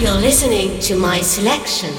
You're listening to my selection.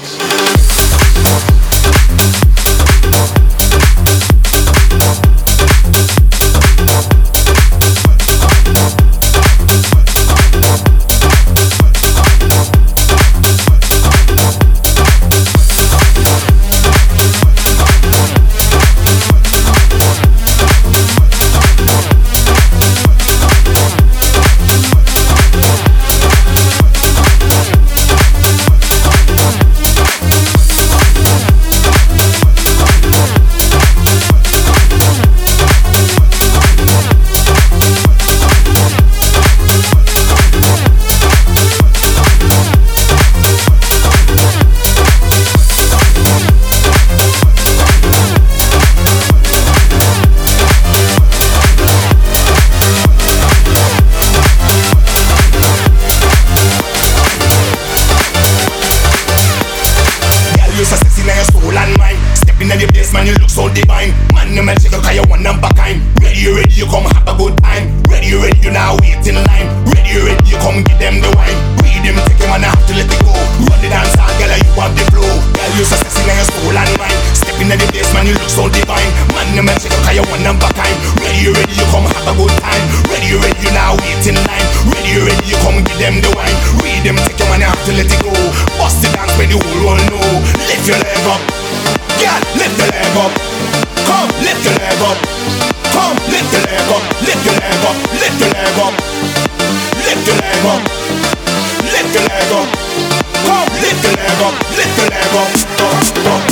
forever. Uh, uh.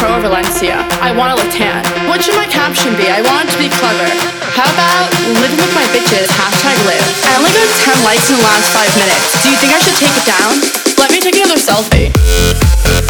pro Valencia. I want a Latan. What should my caption be? I want to be clever. How about living with my bitches, hashtag live. I only got 10 likes in the last five minutes. Do you think I should take it down? Let me take another selfie.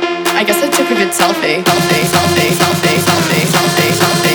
I guess I took a good selfie. Selfie, selfie, selfie, selfie, selfie, selfie,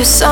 you so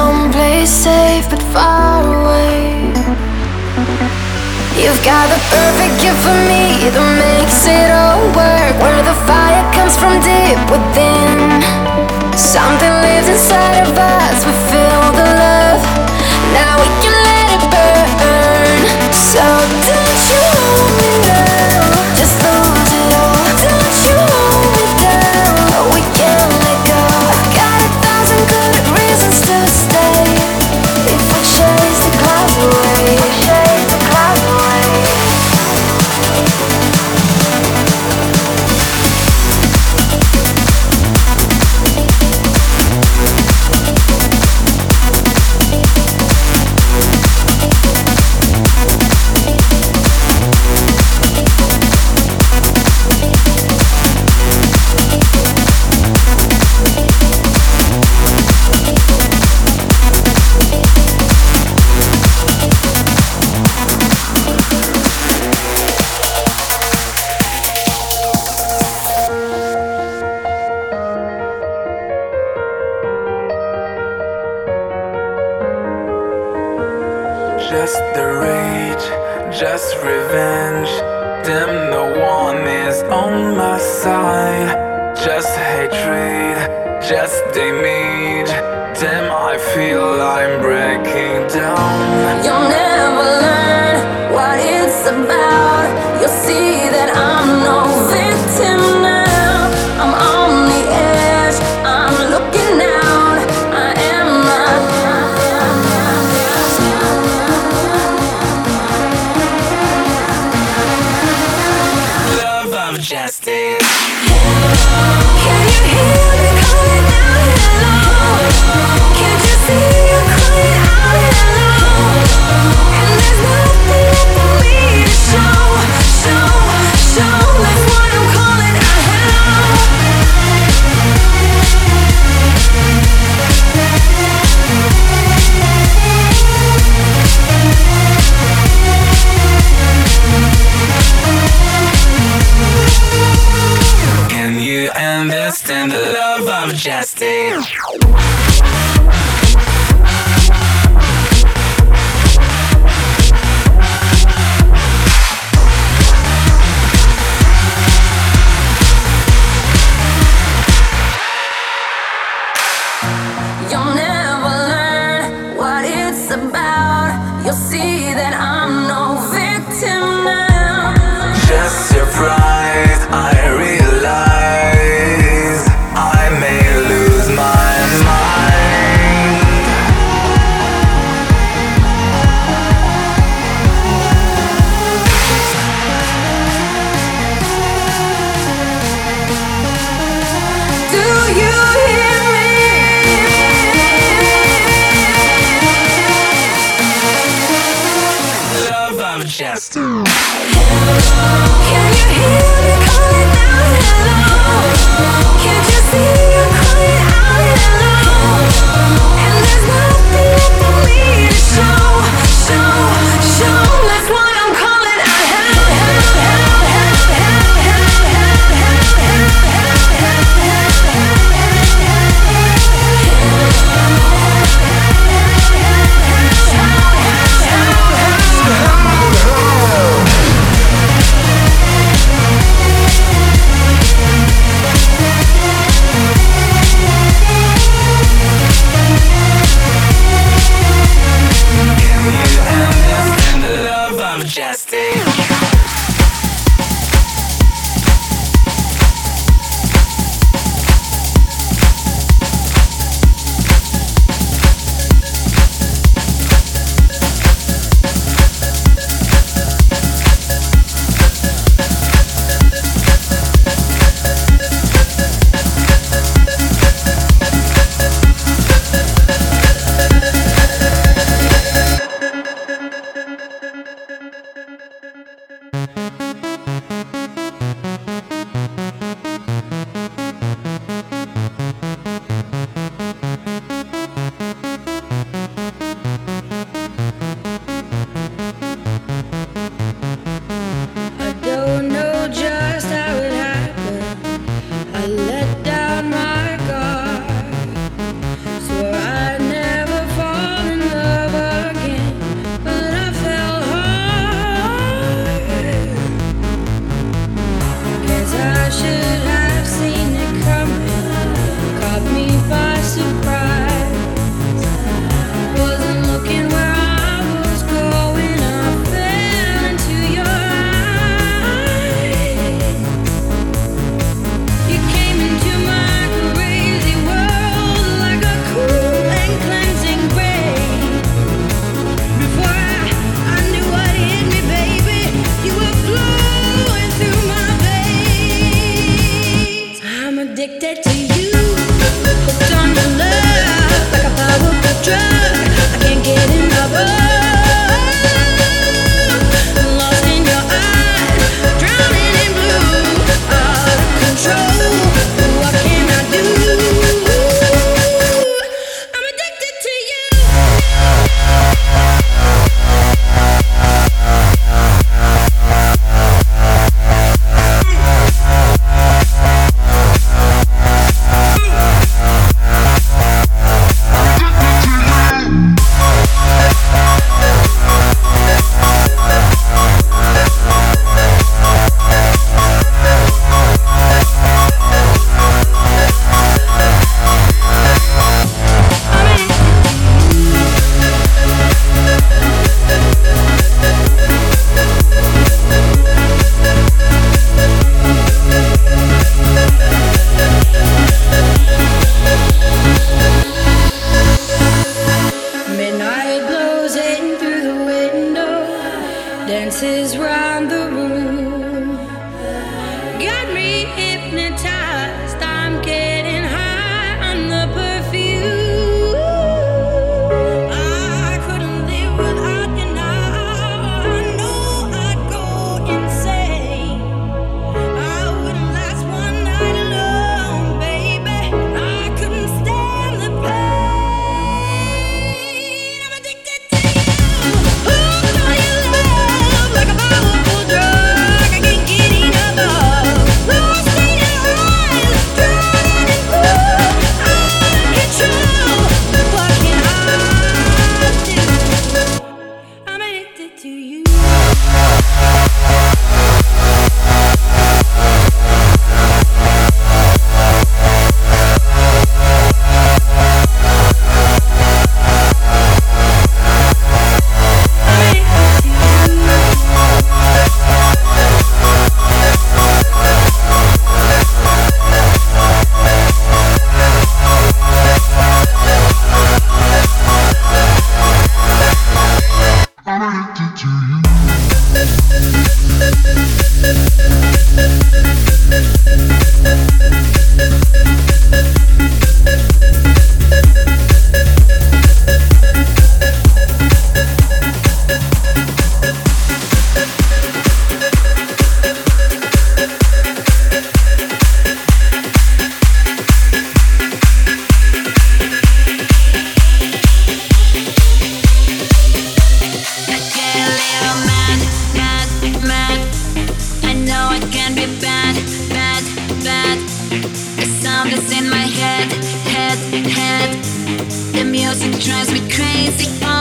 Say they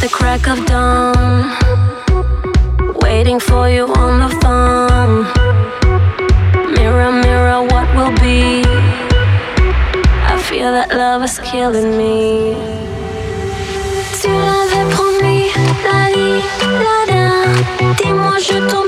the crack of dawn, waiting for you on the phone. Mirror, mirror, what will be? I feel that love is killing me. Tu l'avais promis, la vie, la da. Dis-moi, je t'en